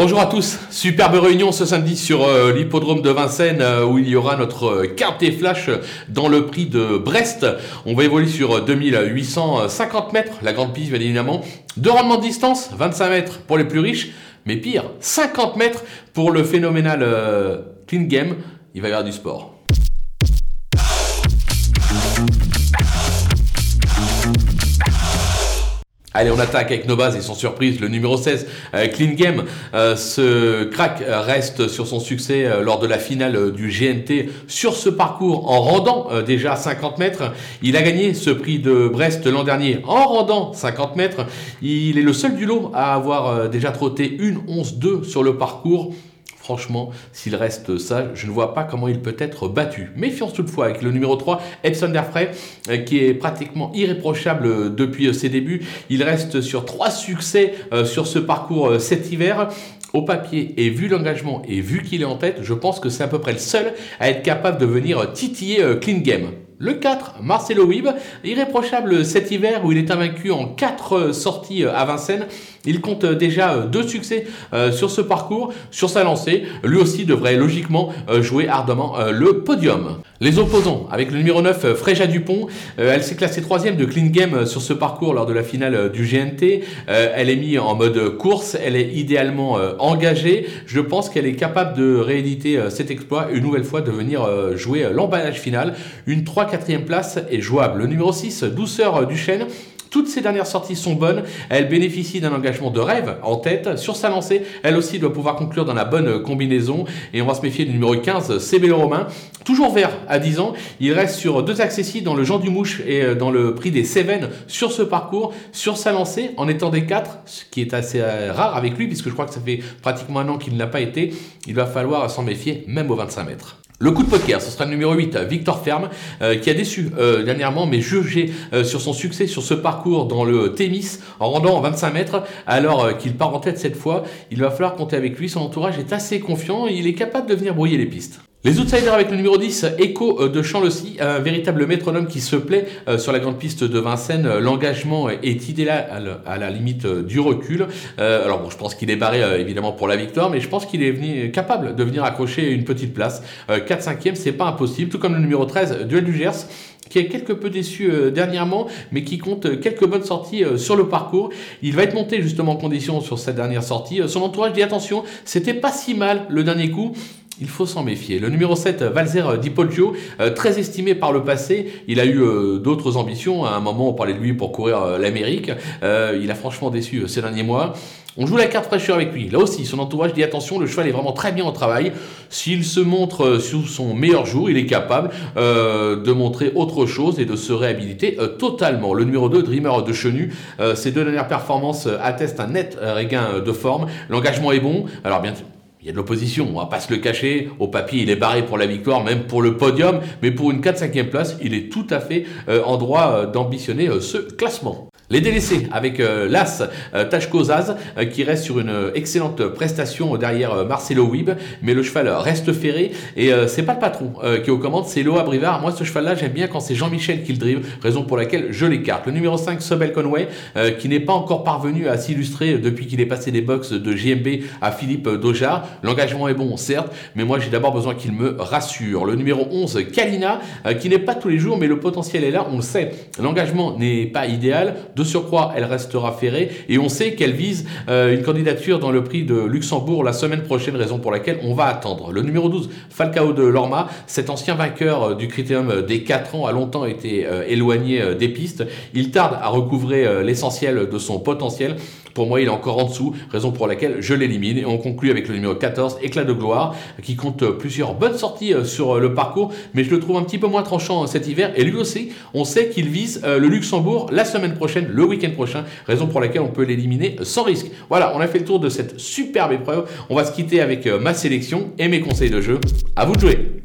Bonjour à tous, superbe réunion ce samedi sur euh, l'hippodrome de Vincennes euh, où il y aura notre euh, flash dans le prix de Brest. On va évoluer sur 2850 mètres, la grande piste bien évidemment. Deux rendements de distance, 25 mètres pour les plus riches, mais pire, 50 mètres pour le phénoménal Clean Game. Il va y avoir du sport. Allez, on attaque avec nos bases et sans surprise, le numéro 16, euh, Clean Game. Euh, ce crack reste sur son succès euh, lors de la finale du GNT sur ce parcours en rendant déjà 50 mètres. Il a gagné ce prix de Brest l'an dernier en rendant 50 mètres. Il est le seul du lot à avoir déjà trotté une 11-2 sur le parcours. Franchement, s'il reste sage, je ne vois pas comment il peut être battu. Méfiance toutefois avec le numéro 3, Epson Derfray, euh, qui est pratiquement irréprochable depuis euh, ses débuts. Il reste sur trois succès euh, sur ce parcours cet hiver au papier et vu l'engagement et vu qu'il est en tête, je pense que c'est à peu près le seul à être capable de venir titiller Clean Game. Le 4, Marcelo Wib, irréprochable cet hiver où il est invaincu en 4 sorties à Vincennes. Il compte déjà deux succès euh, sur ce parcours, sur sa lancée. Lui aussi devrait logiquement euh, jouer ardemment euh, le podium. Les opposants, avec le numéro 9, Fréja Dupont, elle s'est classée troisième de clean game sur ce parcours lors de la finale du GNT. Elle est mise en mode course, elle est idéalement engagée. Je pense qu'elle est capable de rééditer cet exploit une nouvelle fois de venir jouer l'emballage final. Une 3 4 place est jouable. Le numéro 6, Douceur du Chêne, toutes ces dernières sorties sont bonnes. Elle bénéficie d'un engagement de rêve en tête. Sur sa lancée, elle aussi doit pouvoir conclure dans la bonne combinaison. Et on va se méfier du numéro 15, CB Romain. Toujours vert à 10 ans. Il reste sur deux accessibles dans le Jean du Mouche et euh, dans le prix des Cévennes sur ce parcours. Sur sa lancée, en étant des 4, ce qui est assez euh, rare avec lui, puisque je crois que ça fait pratiquement un an qu'il n'a pas été. Il va falloir s'en méfier, même aux 25 mètres. Le coup de poker, ce sera le numéro 8, Victor Ferme, euh, qui a déçu euh, dernièrement, mais jugé euh, sur son succès sur ce parcours dans le Témis, en rendant 25 mètres, alors qu'il part en tête cette fois. Il va falloir compter avec lui, son entourage est assez confiant, il est capable de venir brouiller les pistes. Les outsiders avec le numéro 10, Echo euh, de Chamlessy, un véritable métronome qui se plaît euh, sur la grande piste de Vincennes. L'engagement est idéal à la limite euh, du recul. Alors bon, je pense qu'il est barré évidemment pour la victoire, mais je pense qu'il est capable de venir accrocher une petite place. 4-5e, c'est pas impossible, tout comme le numéro 13, Duel du Gers qui est quelque peu déçu dernièrement, mais qui compte quelques bonnes sorties sur le parcours. Il va être monté justement en condition sur cette dernière sortie. son entourage dit attention, c'était pas si mal le dernier coup il faut s'en méfier. Le numéro 7, Valzer Di Poggio, euh, très estimé par le passé, il a eu euh, d'autres ambitions. À un moment, on parlait de lui pour courir euh, l'Amérique. il a franchement déçu ces derniers mois. On joue la carte fraîcheur avec lui. Là aussi, son entourage dit attention, le cheval est vraiment très bien au travail. S'il se montre sous son meilleur jour, il est capable de montrer autre chose et de se réhabiliter totalement. Le numéro 2, Dreamer de Chenu, ses deux dernières performances attestent un net regain de forme. L'engagement est bon. Alors bien il y a de l'opposition, on va pas se le cacher. Au papier, il est barré pour la victoire, même pour le podium, mais pour une 4-5e place, il est tout à fait euh, en droit euh, d'ambitionner euh, ce classement. Les délaissés avec l'As Tachko Zaz qui reste sur une excellente prestation derrière Marcelo Wib, mais le cheval reste ferré et c'est pas le patron qui est aux commandes, c'est Loa Brivard. Moi, ce cheval-là, j'aime bien quand c'est Jean-Michel qui le drive, raison pour laquelle je l'écarte. Le numéro 5, Sobel Conway, qui n'est pas encore parvenu à s'illustrer depuis qu'il est passé des box de JMB à Philippe Dojar. L'engagement est bon, certes, mais moi j'ai d'abord besoin qu'il me rassure. Le numéro 11, Kalina, euh, qui n'est pas tous les jours, mais le potentiel est là, on le sait. L'engagement n'est pas idéal. De surcroît, elle restera ferrée et on sait qu'elle vise euh, une candidature dans le prix de Luxembourg la semaine prochaine, raison pour laquelle on va attendre. Le numéro 12, Falcao de Lorma, cet ancien vainqueur euh, du critérium des 4 ans, a longtemps été éloigné des pistes. Il tarde à recouvrer l'essentiel de son potentiel. Pour moi, il est encore en dessous, raison pour laquelle je l'élimine. Et on conclut avec le numéro 14, Éclat de gloire, qui compte plusieurs bonnes sorties euh, sur euh, le parcours, mais je le trouve un petit peu moins tranchant euh, cet hiver. Et lui aussi, on sait qu'il vise le Luxembourg la semaine prochaine, le week-end prochain, raison pour laquelle on peut l'éliminer sans risque. Voilà, on a fait le tour de cette superbe épreuve. On va se quitter avec ma sélection et mes conseils de jeu. À vous de jouer.